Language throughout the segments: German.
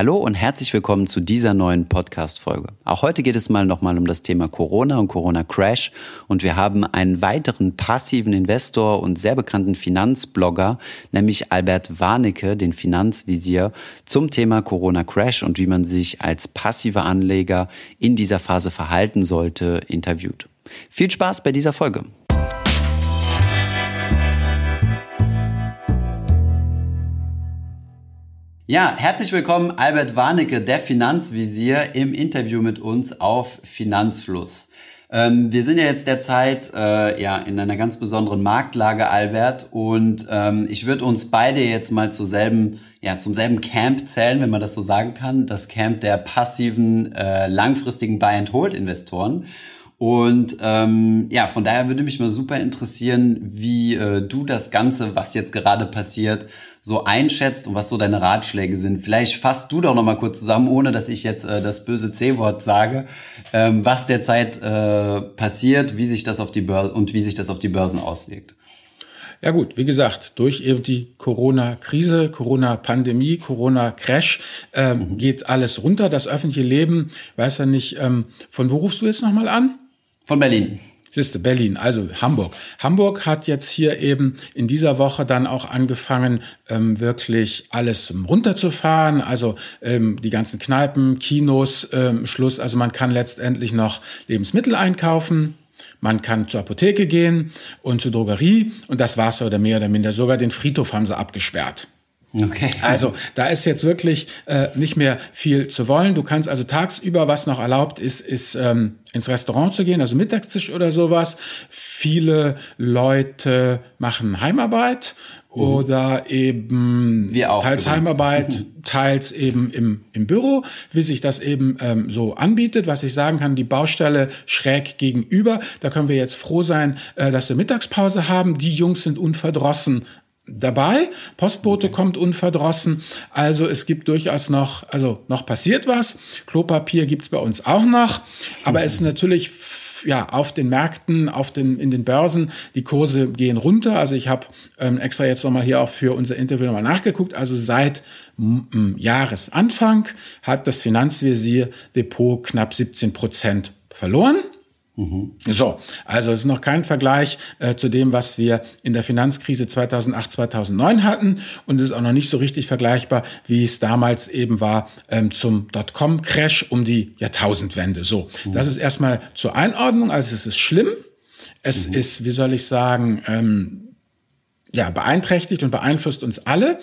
Hallo und herzlich willkommen zu dieser neuen Podcast-Folge. Auch heute geht es mal nochmal um das Thema Corona und Corona-Crash und wir haben einen weiteren passiven Investor und sehr bekannten Finanzblogger, nämlich Albert Warnecke, den Finanzvisier, zum Thema Corona-Crash und wie man sich als passiver Anleger in dieser Phase verhalten sollte, interviewt. Viel Spaß bei dieser Folge. Ja, herzlich willkommen, Albert Warnecke, der Finanzvisier, im Interview mit uns auf Finanzfluss. Ähm, wir sind ja jetzt derzeit äh, ja, in einer ganz besonderen Marktlage, Albert, und ähm, ich würde uns beide jetzt mal zur selben, ja, zum selben Camp zählen, wenn man das so sagen kann, das Camp der passiven, äh, langfristigen Buy-and-Hold-Investoren. Und ähm, ja, von daher würde mich mal super interessieren, wie äh, du das Ganze, was jetzt gerade passiert, so einschätzt und was so deine Ratschläge sind. Vielleicht fasst du doch noch mal kurz zusammen, ohne dass ich jetzt äh, das böse C-Wort sage, ähm, was derzeit äh, passiert, wie sich das auf die Börse und wie sich das auf die Börsen auswirkt. Ja gut, wie gesagt, durch eben die Corona-Krise, Corona-Pandemie, Corona-Crash ähm, mhm. geht alles runter. Das öffentliche Leben, weiß ja nicht, ähm, von wo rufst du jetzt nochmal an? Von Berlin. Siehste, Berlin, also Hamburg. Hamburg hat jetzt hier eben in dieser Woche dann auch angefangen, ähm, wirklich alles runterzufahren. Also ähm, die ganzen Kneipen, Kinos, ähm, Schluss. Also man kann letztendlich noch Lebensmittel einkaufen. Man kann zur Apotheke gehen und zur Drogerie und das war's oder mehr oder minder. Sogar den Friedhof haben sie abgesperrt. Okay. Also da ist jetzt wirklich äh, nicht mehr viel zu wollen. Du kannst also tagsüber, was noch erlaubt ist, ist ähm, ins Restaurant zu gehen, also Mittagstisch oder sowas. Viele Leute machen Heimarbeit mhm. oder eben teils Heimarbeit, mhm. teils eben im, im Büro, wie sich das eben ähm, so anbietet. Was ich sagen kann, die Baustelle schräg gegenüber, da können wir jetzt froh sein, äh, dass wir Mittagspause haben. Die Jungs sind unverdrossen dabei. Postbote okay. kommt unverdrossen. Also es gibt durchaus noch, also noch passiert was. Klopapier gibt's bei uns auch noch. Aber mhm. es ist natürlich ja, auf den Märkten, auf den, in den Börsen, die Kurse gehen runter. Also ich habe ähm, extra jetzt nochmal hier auch für unser Interview nochmal nachgeguckt. Also seit Jahresanfang hat das Finanzvisier Depot knapp 17 Prozent verloren. Mhm. So, also es ist noch kein Vergleich äh, zu dem, was wir in der Finanzkrise 2008, 2009 hatten und es ist auch noch nicht so richtig vergleichbar, wie es damals eben war ähm, zum Dotcom-Crash um die Jahrtausendwende. So, mhm. das ist erstmal zur Einordnung, also es ist schlimm. Es mhm. ist, wie soll ich sagen, ähm, ja, beeinträchtigt und beeinflusst uns alle.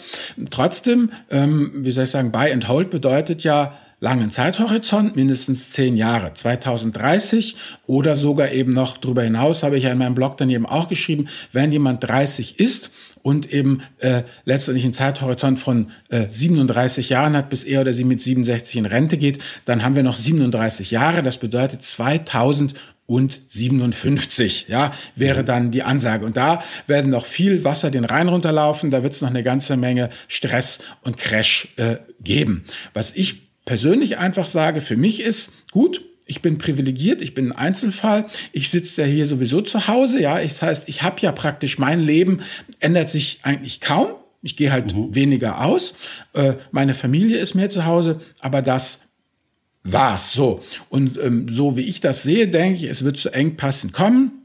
Trotzdem, ähm, wie soll ich sagen, Buy and Hold bedeutet ja, langen Zeithorizont, mindestens zehn Jahre, 2030 oder sogar eben noch darüber hinaus, habe ich ja in meinem Blog dann eben auch geschrieben, wenn jemand 30 ist und eben äh, letztendlich einen Zeithorizont von äh, 37 Jahren hat, bis er oder sie mit 67 in Rente geht, dann haben wir noch 37 Jahre. Das bedeutet 2000 und 57, ja, wäre dann die Ansage. Und da werden noch viel Wasser den Rhein runterlaufen, da wird es noch eine ganze Menge Stress und Crash äh, geben. Was ich persönlich einfach sage, für mich ist gut, ich bin privilegiert, ich bin ein Einzelfall, ich sitze ja hier sowieso zu Hause, ja, das heißt, ich habe ja praktisch mein Leben ändert sich eigentlich kaum. Ich gehe halt mhm. weniger aus. Äh, meine Familie ist mehr zu Hause, aber das war's so. Und ähm, so wie ich das sehe, denke ich, es wird zu Engpassen kommen.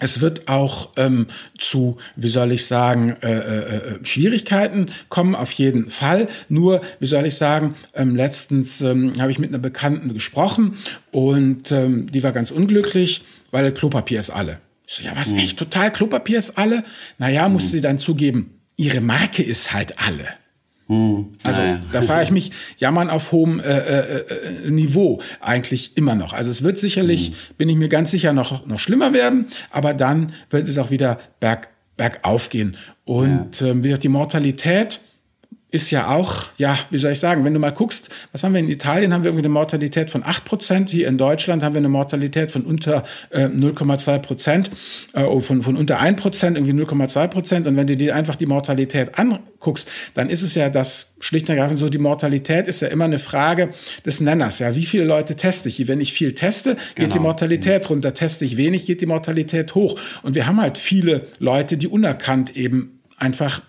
Es wird auch ähm, zu, wie soll ich sagen, äh, äh, äh, Schwierigkeiten kommen, auf jeden Fall. Nur, wie soll ich sagen, ähm, letztens ähm, habe ich mit einer Bekannten gesprochen und ähm, die war ganz unglücklich, weil Klopapier ist alle. Ich so, ja, was, mhm. echt, total, Klopapier ist alle? Naja, mhm. musste sie dann zugeben, ihre Marke ist halt alle. Hm, also da frage ich mich, jammern auf hohem äh, äh, äh, Niveau eigentlich immer noch. Also es wird sicherlich, hm. bin ich mir ganz sicher, noch, noch schlimmer werden, aber dann wird es auch wieder berg, bergauf gehen. Und ja. ähm, wie gesagt, die Mortalität ist ja auch, ja, wie soll ich sagen, wenn du mal guckst, was haben wir in Italien, haben wir irgendwie eine Mortalität von acht Prozent, hier in Deutschland haben wir eine Mortalität von unter äh, 0,2 Prozent, äh, von, von unter ein Prozent, irgendwie 0,2 Prozent. Und wenn du dir einfach die Mortalität anguckst, dann ist es ja das schlicht und ergreifend so, die Mortalität ist ja immer eine Frage des Nenners. Ja, wie viele Leute teste ich? Wenn ich viel teste, geht genau. die Mortalität runter. Teste ich wenig, geht die Mortalität hoch. Und wir haben halt viele Leute, die unerkannt eben einfach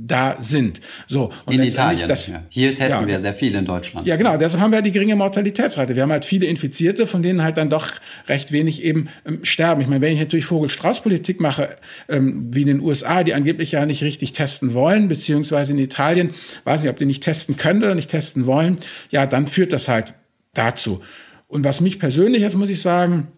da sind. So, und in Italien. Das, ja. Hier testen ja, wir sehr viel in Deutschland. Ja, genau. Deshalb haben wir die geringe Mortalitätsrate. Wir haben halt viele Infizierte, von denen halt dann doch recht wenig eben ähm, sterben. Ich meine, wenn ich natürlich Vogel-Strauß-Politik mache, ähm, wie in den USA, die angeblich ja nicht richtig testen wollen, beziehungsweise in Italien, weiß nicht, ob die nicht testen können oder nicht testen wollen, ja, dann führt das halt dazu. Und was mich persönlich jetzt, muss ich sagen,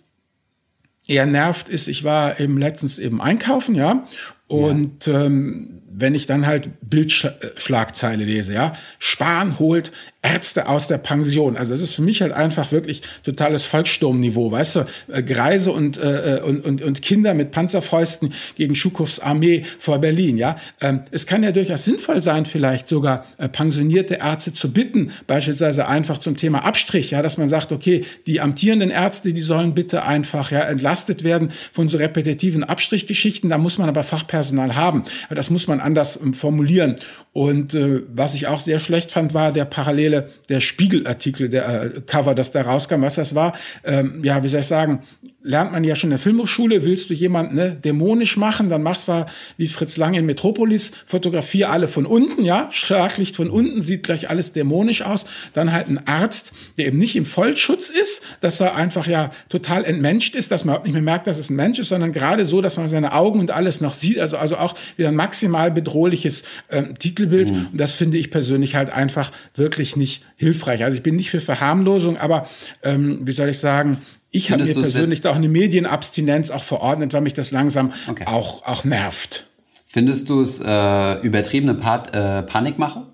eher nervt, ist, ich war eben letztens eben einkaufen, ja, und ja. ähm, wenn ich dann halt Bildschlagzeile lese, ja, Spahn holt Ärzte aus der Pension. Also das ist für mich halt einfach wirklich totales Volkssturmniveau, weißt du, äh, Greise und, äh, und, und, und Kinder mit Panzerfäusten gegen Schukows Armee vor Berlin, ja. Ähm, es kann ja durchaus sinnvoll sein, vielleicht sogar äh, pensionierte Ärzte zu bitten, beispielsweise einfach zum Thema Abstrich, ja, dass man sagt, okay, die amtierenden Ärzte, die sollen bitte einfach ja entlastet werden von so repetitiven Abstrichgeschichten, da muss man aber Fachpersonal haben. Das muss man anders ähm, formulieren. Und äh, was ich auch sehr schlecht fand, war der parallele, der Spiegelartikel, der äh, Cover, das da rauskam, was das war. Ähm, ja, wie soll ich sagen, lernt man ja schon in der Filmhochschule, willst du jemanden ne, dämonisch machen, dann machst du wie Fritz Lang in Metropolis, fotografier alle von unten, ja, Schlaglicht von unten, sieht gleich alles dämonisch aus. Dann halt ein Arzt, der eben nicht im Vollschutz ist, dass er einfach ja total entmenscht ist, dass man überhaupt nicht mehr merkt, dass es ein Mensch ist, sondern gerade so, dass man seine Augen und alles noch sieht, also, also auch wieder ein maximal bedrohliches ähm, Titelbild. Mhm. Und das finde ich persönlich halt einfach wirklich nicht hilfreich. Also ich bin nicht für Verharmlosung, aber ähm, wie soll ich sagen, ich habe mir persönlich da auch eine Medienabstinenz auch verordnet, weil mich das langsam okay. auch, auch nervt. Findest du es äh, übertriebene Pat äh, Panikmache?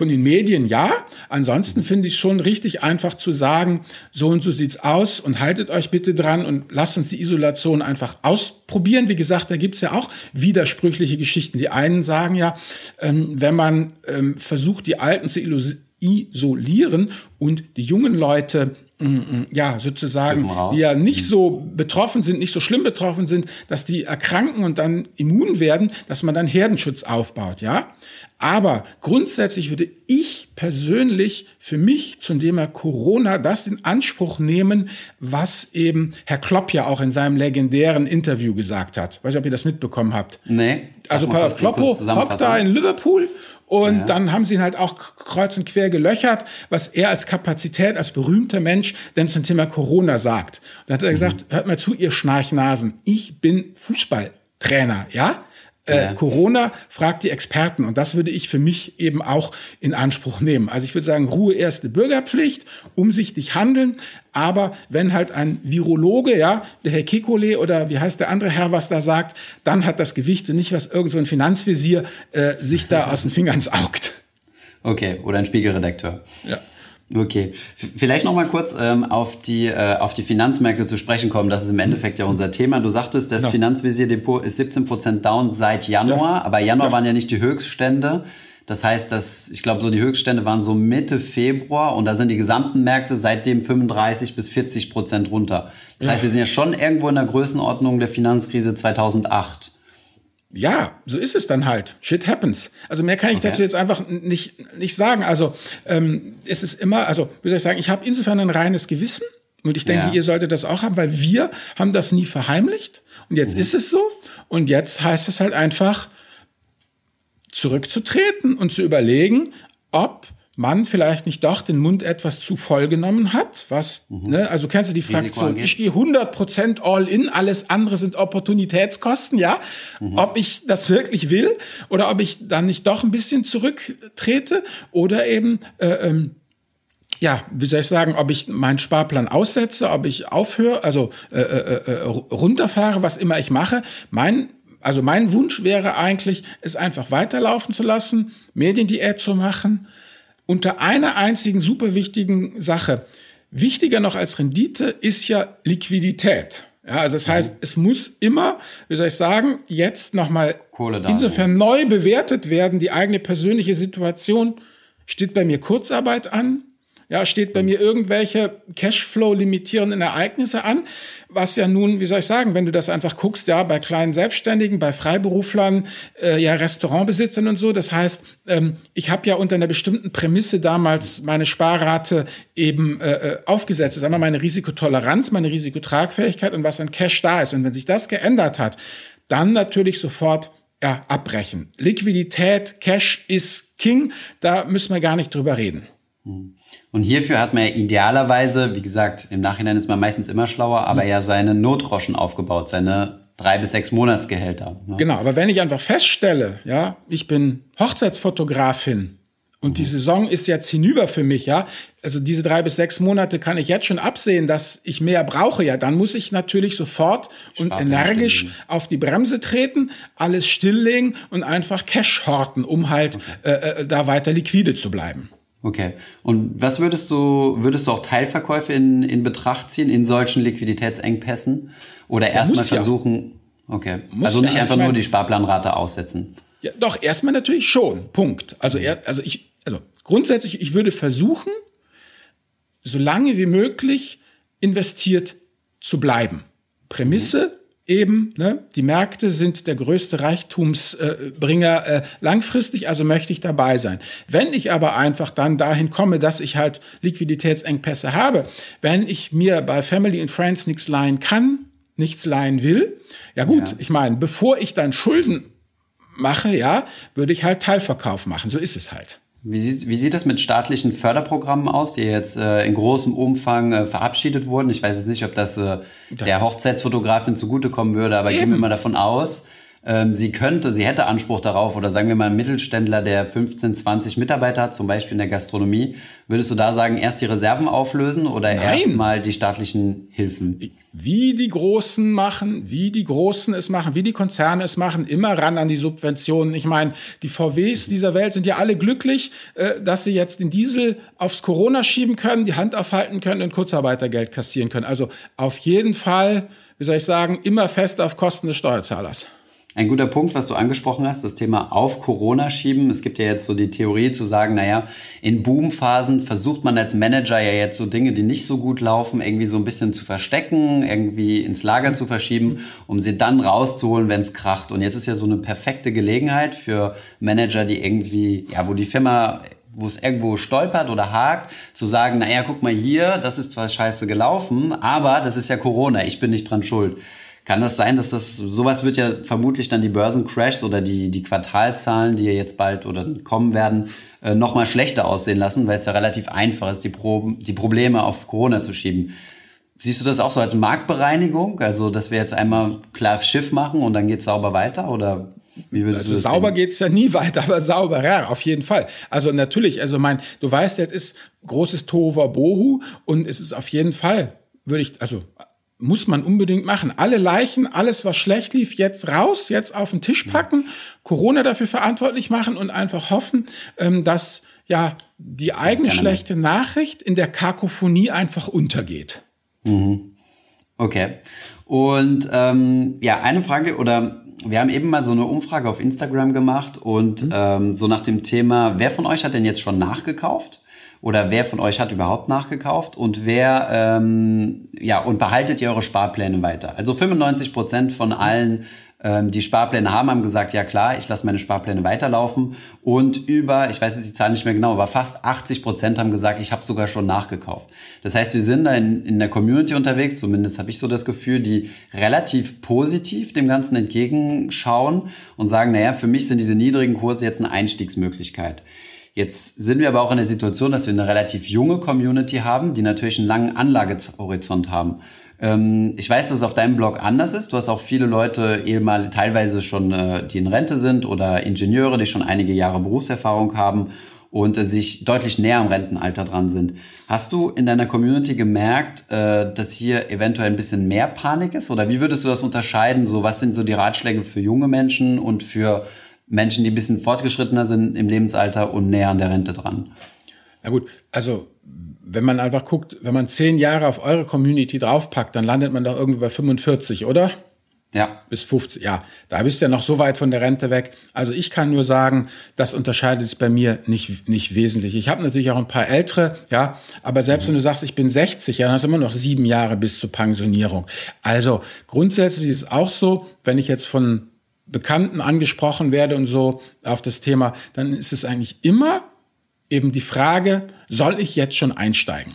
Von den Medien ja. Ansonsten finde ich schon richtig einfach zu sagen, so und so sieht's aus und haltet euch bitte dran und lasst uns die Isolation einfach ausprobieren. Wie gesagt, da gibt's ja auch widersprüchliche Geschichten. Die einen sagen ja, ähm, wenn man ähm, versucht, die Alten zu isolieren und die jungen Leute mm, mm, ja, sozusagen, die ja nicht so betroffen sind, nicht so schlimm betroffen sind, dass die erkranken und dann immun werden, dass man dann Herdenschutz aufbaut, ja. Aber grundsätzlich würde ich persönlich für mich zum Thema Corona das in Anspruch nehmen, was eben Herr Klopp ja auch in seinem legendären Interview gesagt hat. Weiß nicht, ob ihr das mitbekommen habt. Nee. Also Kloppo hockt da in Liverpool und ja. dann haben sie ihn halt auch kreuz und quer gelöchert, was er als Kapazität, als berühmter Mensch denn zum Thema Corona sagt. Und dann hat er mhm. gesagt, hört mal zu, ihr Schnarchnasen, ich bin Fußballtrainer, ja? Äh, ja. Corona fragt die Experten und das würde ich für mich eben auch in Anspruch nehmen. Also ich würde sagen, Ruhe erste Bürgerpflicht, umsichtig handeln, aber wenn halt ein Virologe, ja, der Herr Kekole oder wie heißt der andere Herr, was da sagt, dann hat das Gewicht und nicht, was irgend so ein Finanzvisier äh, sich da aus den Fingern saugt. Okay, oder ein Spiegelredakteur. Ja. Okay, vielleicht noch mal kurz ähm, auf die äh, auf die Finanzmärkte zu sprechen kommen. Das ist im Endeffekt ja unser Thema. Du sagtest, das genau. Finanzvisierdepot ist 17 Prozent down seit Januar, ja. aber Januar ja. waren ja nicht die Höchststände. Das heißt, dass ich glaube, so die Höchststände waren so Mitte Februar und da sind die gesamten Märkte seitdem 35 bis 40 Prozent runter. Das ja. heißt, wir sind ja schon irgendwo in der Größenordnung der Finanzkrise 2008 ja, so ist es dann halt. Shit happens. Also mehr kann ich okay. dazu jetzt einfach nicht, nicht sagen. Also ähm, es ist immer, also wie soll ich sagen, ich habe insofern ein reines Gewissen. Und ich denke, ja. ihr solltet das auch haben, weil wir haben das nie verheimlicht. Und jetzt mhm. ist es so. Und jetzt heißt es halt einfach, zurückzutreten und zu überlegen, ob man vielleicht nicht doch den Mund etwas zu voll genommen hat, was, mhm. ne, also kennst du die Fraktion, ich gehe 100% all in, alles andere sind Opportunitätskosten, ja, mhm. ob ich das wirklich will oder ob ich dann nicht doch ein bisschen zurücktrete oder eben, äh, ähm, ja, wie soll ich sagen, ob ich meinen Sparplan aussetze, ob ich aufhöre, also äh, äh, äh, runterfahre, was immer ich mache. Mein also mein Wunsch wäre eigentlich, es einfach weiterlaufen zu lassen, Mediendiät zu machen, unter einer einzigen super wichtigen Sache. Wichtiger noch als Rendite ist ja Liquidität. Ja, also das heißt, es muss immer, wie soll ich sagen, jetzt nochmal insofern neu bewertet werden. Die eigene persönliche Situation steht bei mir Kurzarbeit an, ja, steht bei mir irgendwelche Cashflow-limitierenden Ereignisse an, was ja nun, wie soll ich sagen, wenn du das einfach guckst, ja, bei kleinen Selbstständigen, bei Freiberuflern, äh, ja, Restaurantbesitzern und so. Das heißt, ähm, ich habe ja unter einer bestimmten Prämisse damals meine Sparrate eben äh, äh aufgesetzt. Ist einmal meine Risikotoleranz, meine Risikotragfähigkeit und was an Cash da ist. Und wenn sich das geändert hat, dann natürlich sofort ja, abbrechen. Liquidität, Cash ist King, da müssen wir gar nicht drüber reden. Hm. Und hierfür hat man ja idealerweise, wie gesagt, im Nachhinein ist man meistens immer schlauer, aber ja seine Notroschen aufgebaut, seine drei bis sechs Monatsgehälter. Ne? Genau, aber wenn ich einfach feststelle, ja, ich bin Hochzeitsfotografin und mhm. die Saison ist jetzt hinüber für mich, ja, also diese drei bis sechs Monate kann ich jetzt schon absehen, dass ich mehr brauche, ja, dann muss ich natürlich sofort und energisch auf die Bremse treten, alles stilllegen und einfach Cash horten, um halt okay. äh, äh da weiter liquide zu bleiben. Okay. Und was würdest du, würdest du auch Teilverkäufe in, in Betracht ziehen in solchen Liquiditätsengpässen? Oder erstmal versuchen, ja. okay. Muss also nicht ja, also einfach nur die Sparplanrate aussetzen. Ja, doch, erstmal natürlich schon. Punkt. Also, er, also ich, also grundsätzlich, ich würde versuchen, so lange wie möglich investiert zu bleiben. Prämisse, eben, ne, die Märkte sind der größte Reichtumsbringer äh, langfristig, also möchte ich dabei sein. Wenn ich aber einfach dann dahin komme, dass ich halt Liquiditätsengpässe habe, wenn ich mir bei Family and Friends nichts leihen kann, nichts leihen will, ja gut, ja. ich meine, bevor ich dann Schulden mache, ja, würde ich halt Teilverkauf machen. So ist es halt. Wie sieht, wie sieht das mit staatlichen Förderprogrammen aus, die jetzt äh, in großem Umfang äh, verabschiedet wurden? Ich weiß jetzt nicht, ob das äh, der Hochzeitsfotografin zugutekommen würde, aber Eben. gehen wir mal davon aus, sie könnte, sie hätte Anspruch darauf, oder sagen wir mal ein Mittelständler, der 15, 20 Mitarbeiter hat, zum Beispiel in der Gastronomie, würdest du da sagen, erst die Reserven auflösen oder erst mal die staatlichen Hilfen? Wie die Großen machen, wie die Großen es machen, wie die Konzerne es machen, immer ran an die Subventionen. Ich meine, die VWs dieser Welt sind ja alle glücklich, äh, dass sie jetzt den Diesel aufs Corona schieben können, die Hand aufhalten können und Kurzarbeitergeld kassieren können. Also auf jeden Fall, wie soll ich sagen, immer fest auf Kosten des Steuerzahlers. Ein guter Punkt, was du angesprochen hast, das Thema auf Corona schieben. Es gibt ja jetzt so die Theorie zu sagen, naja, in Boomphasen versucht man als Manager ja jetzt so Dinge, die nicht so gut laufen, irgendwie so ein bisschen zu verstecken, irgendwie ins Lager zu verschieben, um sie dann rauszuholen, wenn es kracht. Und jetzt ist ja so eine perfekte Gelegenheit für Manager, die irgendwie, ja, wo die Firma wo es irgendwo stolpert oder hakt, zu sagen, naja, guck mal hier, das ist zwar scheiße gelaufen, aber das ist ja Corona, ich bin nicht dran schuld. Kann das sein, dass das, sowas wird ja vermutlich dann die Börsencrashs oder die, die Quartalzahlen, die ja jetzt bald oder kommen werden, äh, nochmal schlechter aussehen lassen, weil es ja relativ einfach ist, die, Pro die Probleme auf Corona zu schieben. Siehst du das auch so als Marktbereinigung? Also, dass wir jetzt einmal klar Schiff machen und dann geht's sauber weiter? Oder wie würdest also du das sauber sehen? geht's ja nie weiter, aber sauber, ja, auf jeden Fall. Also natürlich, also mein, du weißt, jetzt ist großes Tova Bohu und es ist auf jeden Fall, würde ich, also muss man unbedingt machen. Alle Leichen, alles, was schlecht lief, jetzt raus, jetzt auf den Tisch packen, Corona dafür verantwortlich machen und einfach hoffen, ähm, dass ja die eigene schlechte Nachricht in der Kakophonie einfach untergeht. Mhm. Okay. Und ähm, ja, eine Frage oder wir haben eben mal so eine Umfrage auf Instagram gemacht und mhm. ähm, so nach dem Thema, wer von euch hat denn jetzt schon nachgekauft? Oder wer von euch hat überhaupt nachgekauft und wer, ähm, ja, und behaltet ihr eure Sparpläne weiter? Also 95 Prozent von allen, ähm, die Sparpläne haben, haben gesagt, ja klar, ich lasse meine Sparpläne weiterlaufen. Und über, ich weiß jetzt die Zahl nicht mehr genau, aber fast 80 Prozent haben gesagt, ich habe sogar schon nachgekauft. Das heißt, wir sind da in, in der Community unterwegs, zumindest habe ich so das Gefühl, die relativ positiv dem Ganzen entgegenschauen und sagen, naja, für mich sind diese niedrigen Kurse jetzt eine Einstiegsmöglichkeit. Jetzt sind wir aber auch in der Situation, dass wir eine relativ junge Community haben, die natürlich einen langen Anlagehorizont haben. Ähm, ich weiß, dass es auf deinem Blog anders ist. Du hast auch viele Leute, ehemalige, teilweise schon, äh, die in Rente sind oder Ingenieure, die schon einige Jahre Berufserfahrung haben und äh, sich deutlich näher am Rentenalter dran sind. Hast du in deiner Community gemerkt, äh, dass hier eventuell ein bisschen mehr Panik ist? Oder wie würdest du das unterscheiden? So, was sind so die Ratschläge für junge Menschen und für Menschen, die ein bisschen fortgeschrittener sind im Lebensalter und näher an der Rente dran. Na gut, also wenn man einfach guckt, wenn man zehn Jahre auf eure Community draufpackt, dann landet man doch irgendwie bei 45, oder? Ja. Bis 50, ja. Da bist du ja noch so weit von der Rente weg. Also ich kann nur sagen, das unterscheidet sich bei mir nicht, nicht wesentlich. Ich habe natürlich auch ein paar ältere, ja, aber selbst mhm. wenn du sagst, ich bin 60, ja, dann hast du immer noch sieben Jahre bis zur Pensionierung. Also grundsätzlich ist es auch so, wenn ich jetzt von Bekannten angesprochen werde und so auf das Thema, dann ist es eigentlich immer eben die Frage, soll ich jetzt schon einsteigen?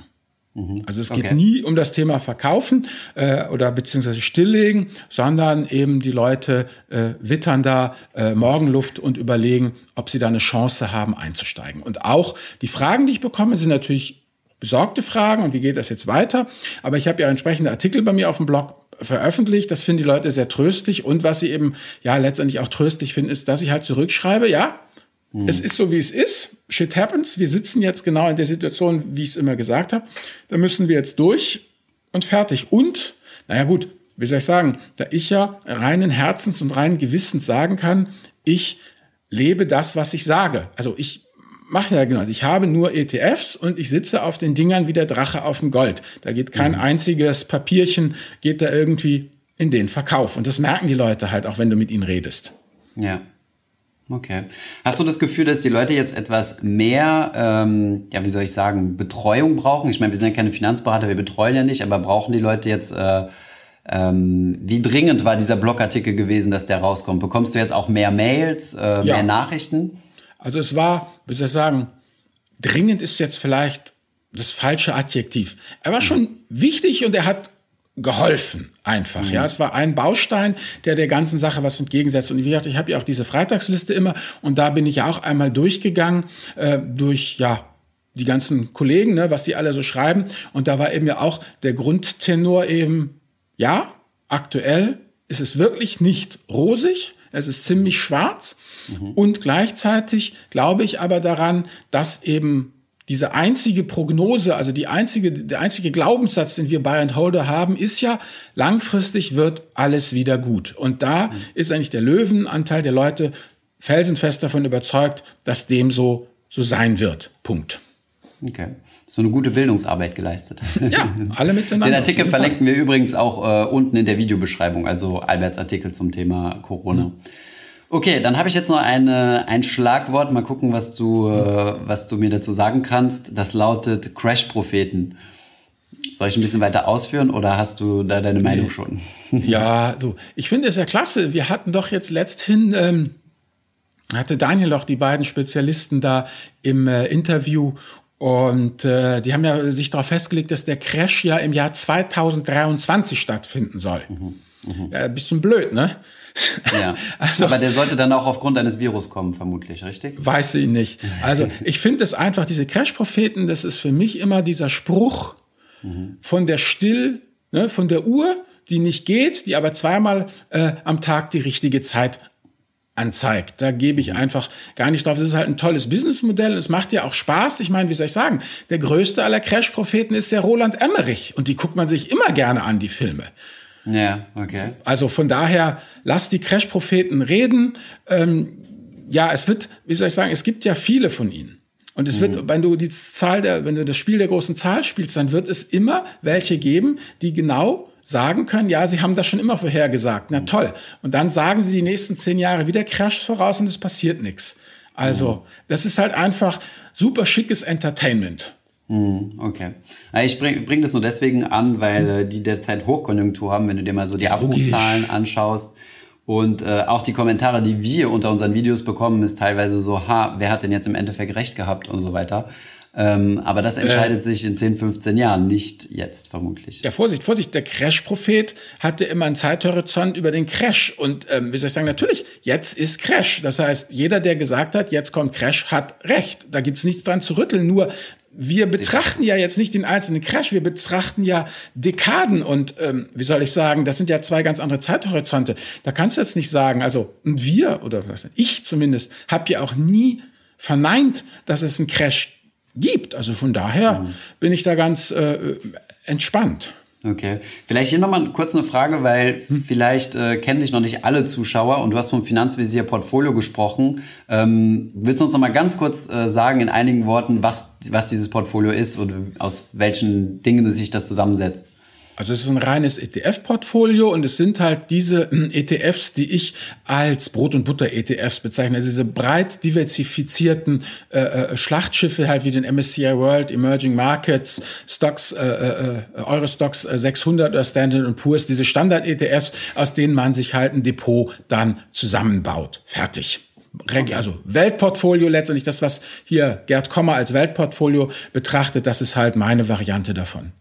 Mhm. Also es geht okay. nie um das Thema Verkaufen äh, oder beziehungsweise Stilllegen, sondern eben die Leute äh, wittern da äh, Morgenluft und überlegen, ob sie da eine Chance haben einzusteigen. Und auch die Fragen, die ich bekomme, sind natürlich besorgte Fragen und wie geht das jetzt weiter. Aber ich habe ja entsprechende Artikel bei mir auf dem Blog veröffentlicht. Das finden die Leute sehr tröstlich. Und was sie eben ja letztendlich auch tröstlich finden, ist, dass ich halt zurückschreibe, ja, Mhm. Es ist so, wie es ist. Shit happens. Wir sitzen jetzt genau in der Situation, wie ich es immer gesagt habe. Da müssen wir jetzt durch und fertig. Und, naja gut, wie soll ich sagen, da ich ja reinen Herzens und reinen Gewissens sagen kann, ich lebe das, was ich sage. Also ich mache ja genau. Ich habe nur ETFs und ich sitze auf den Dingern wie der Drache auf dem Gold. Da geht kein mhm. einziges Papierchen, geht da irgendwie in den Verkauf. Und das merken die Leute halt auch, wenn du mit ihnen redest. Ja. Okay. Hast du das Gefühl, dass die Leute jetzt etwas mehr, ähm, ja, wie soll ich sagen, Betreuung brauchen? Ich meine, wir sind ja keine Finanzberater, wir betreuen ja nicht, aber brauchen die Leute jetzt, äh, ähm, wie dringend war dieser Blogartikel gewesen, dass der rauskommt? Bekommst du jetzt auch mehr Mails, äh, ja. mehr Nachrichten? Also es war, wie soll ich sagen, dringend ist jetzt vielleicht das falsche Adjektiv. Er war schon wichtig und er hat geholfen einfach. Mhm. Ja, es war ein Baustein, der der ganzen Sache was entgegensetzt. Und wie gesagt, ich habe ja auch diese Freitagsliste immer und da bin ich ja auch einmal durchgegangen äh, durch ja die ganzen Kollegen, ne, was die alle so schreiben. Und da war eben ja auch der Grundtenor eben, ja, aktuell ist es wirklich nicht rosig. Es ist ziemlich schwarz. Mhm. Und gleichzeitig glaube ich aber daran, dass eben diese einzige Prognose, also die einzige, der einzige Glaubenssatz, den wir Buy and Holder haben, ist ja, langfristig wird alles wieder gut. Und da mhm. ist eigentlich der Löwenanteil der Leute felsenfest davon überzeugt, dass dem so, so sein wird. Punkt. Okay. So eine gute Bildungsarbeit geleistet. Ja, alle miteinander. Den Artikel verlinken wir übrigens auch äh, unten in der Videobeschreibung, also Alberts Artikel zum Thema Corona. Mhm. Okay, dann habe ich jetzt noch eine, ein Schlagwort. Mal gucken, was du, äh, was du mir dazu sagen kannst. Das lautet Crash-Propheten. Soll ich ein bisschen weiter ausführen oder hast du da deine Meinung schon? Ja, du, ich finde es ja klasse. Wir hatten doch jetzt letzthin, ähm, hatte Daniel doch die beiden Spezialisten da im äh, Interview und äh, die haben ja sich darauf festgelegt, dass der Crash ja im Jahr 2023 stattfinden soll. Mhm. Mhm. Ja, ein bisschen blöd, ne? Ja. Also, Aber der sollte dann auch aufgrund eines Virus kommen, vermutlich, richtig? Weiß ich nicht. Also ich finde es einfach, diese Crash-Propheten, das ist für mich immer dieser Spruch mhm. von der Still, ne, von der Uhr, die nicht geht, die aber zweimal äh, am Tag die richtige Zeit anzeigt. Da gebe ich mhm. einfach gar nicht drauf. Das ist halt ein tolles Businessmodell und es macht ja auch Spaß. Ich meine, wie soll ich sagen, der größte aller Crash-Propheten ist der Roland Emmerich und die guckt man sich immer gerne an, die Filme. Ja, okay. Also von daher, lass die Crash-Propheten reden. Ähm, ja, es wird, wie soll ich sagen, es gibt ja viele von ihnen. Und es wird, mhm. wenn du die Zahl der, wenn du das Spiel der großen Zahl spielst, dann wird es immer welche geben, die genau sagen können, ja, sie haben das schon immer vorhergesagt. Na toll. Und dann sagen sie die nächsten zehn Jahre wieder Crash voraus und es passiert nichts. Also, mhm. das ist halt einfach super schickes Entertainment. Hm, okay. Ich bringe bring das nur deswegen an, weil äh, die derzeit Hochkonjunktur haben, wenn du dir mal so die Abrufzahlen anschaust. Und äh, auch die Kommentare, die wir unter unseren Videos bekommen, ist teilweise so, ha, wer hat denn jetzt im Endeffekt recht gehabt und so weiter. Ähm, aber das entscheidet äh, sich in 10, 15 Jahren, nicht jetzt vermutlich. Ja, Vorsicht, Vorsicht, der Crash-Prophet hatte immer einen Zeithorizont über den Crash. Und ähm, wie soll ich sagen, natürlich, jetzt ist Crash. Das heißt, jeder, der gesagt hat, jetzt kommt Crash, hat recht. Da gibt's nichts dran zu rütteln. Nur wir betrachten ja jetzt nicht den einzelnen Crash, wir betrachten ja Dekaden und ähm, wie soll ich sagen, das sind ja zwei ganz andere Zeithorizonte. Da kannst du jetzt nicht sagen, also wir oder ich zumindest habe ja auch nie verneint, dass es einen Crash gibt. Also von daher mhm. bin ich da ganz äh, entspannt. Okay. Vielleicht hier nochmal kurz eine Frage, weil hm. vielleicht äh, kennen dich noch nicht alle Zuschauer und du hast vom Finanzvisier Portfolio gesprochen. Ähm, willst du uns nochmal ganz kurz äh, sagen in einigen Worten, was, was dieses Portfolio ist und aus welchen Dingen sich das zusammensetzt? Also es ist ein reines ETF-Portfolio und es sind halt diese ETFs, die ich als Brot- und Butter-ETFs bezeichne. Also diese breit diversifizierten äh, äh Schlachtschiffe halt wie den MSCI World, Emerging Markets, Stocks, äh, äh, äh Eurostocks 600 oder Standard Poor's, diese Standard-ETFs, aus denen man sich halt ein Depot dann zusammenbaut. Fertig. also Weltportfolio letztendlich, das, was hier Gerd Kommer als Weltportfolio betrachtet, das ist halt meine Variante davon.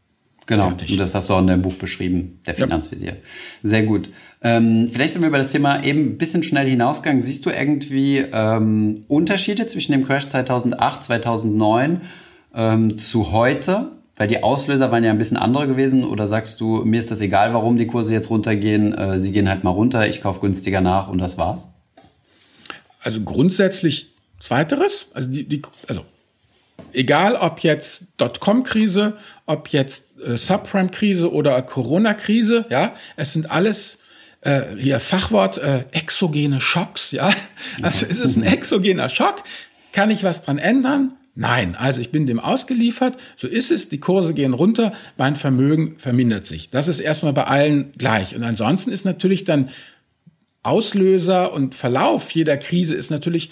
Genau, Fertig. und das hast du auch in deinem Buch beschrieben, der Finanzvisier. Ja. Sehr gut. Ähm, vielleicht sind wir über das Thema eben ein bisschen schnell hinausgegangen. Siehst du irgendwie ähm, Unterschiede zwischen dem Crash 2008, 2009 ähm, zu heute? Weil die Auslöser waren ja ein bisschen andere gewesen. Oder sagst du, mir ist das egal, warum die Kurse jetzt runtergehen? Äh, sie gehen halt mal runter, ich kaufe günstiger nach und das war's? Also grundsätzlich Zweiteres. Also, die, die, also egal ob jetzt Dotcom-Krise, ob jetzt äh, Subprime-Krise oder Corona-Krise, ja, es sind alles äh, hier Fachwort äh, exogene Schocks, ja. Also ist es ein exogener Schock? Kann ich was dran ändern? Nein, also ich bin dem ausgeliefert, so ist es, die Kurse gehen runter, mein Vermögen vermindert sich. Das ist erstmal bei allen gleich. Und ansonsten ist natürlich dann Auslöser und Verlauf jeder Krise ist natürlich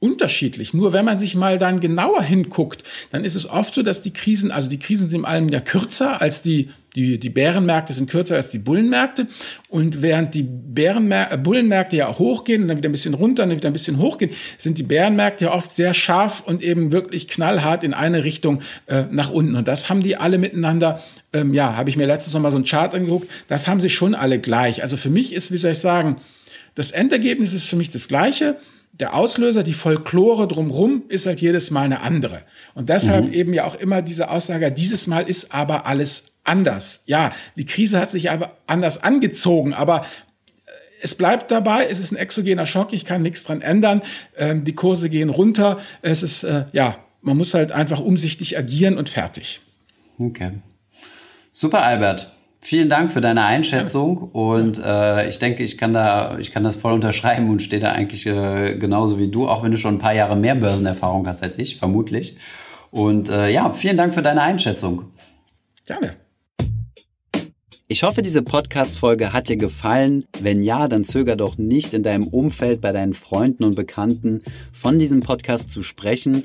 unterschiedlich. Nur wenn man sich mal dann genauer hinguckt, dann ist es oft so, dass die Krisen, also die Krisen sind im allem ja kürzer als die, die, die Bärenmärkte sind kürzer als die Bullenmärkte. Und während die Bärenmär äh, Bullenmärkte ja auch hochgehen und dann wieder ein bisschen runter und dann wieder ein bisschen hochgehen, sind die Bärenmärkte ja oft sehr scharf und eben wirklich knallhart in eine Richtung äh, nach unten. Und das haben die alle miteinander, ähm, ja, habe ich mir letztens noch mal so einen Chart angeguckt, das haben sie schon alle gleich. Also für mich ist, wie soll ich sagen, das Endergebnis ist für mich das gleiche der Auslöser, die Folklore drumrum ist halt jedes Mal eine andere. Und deshalb mhm. eben ja auch immer diese Aussage, dieses Mal ist aber alles anders. Ja, die Krise hat sich aber anders angezogen, aber äh, es bleibt dabei, es ist ein exogener Schock, ich kann nichts dran ändern, ähm, die Kurse gehen runter, es ist, äh, ja, man muss halt einfach umsichtig agieren und fertig. Okay. Super, Albert. Vielen Dank für deine Einschätzung und äh, ich denke, ich kann da, ich kann das voll unterschreiben und stehe da eigentlich äh, genauso wie du, auch wenn du schon ein paar Jahre mehr Börsenerfahrung hast als ich, vermutlich. Und äh, ja, vielen Dank für deine Einschätzung. Gerne. Ich hoffe, diese Podcast-Folge hat dir gefallen. Wenn ja, dann zöger doch nicht in deinem Umfeld, bei deinen Freunden und Bekannten von diesem Podcast zu sprechen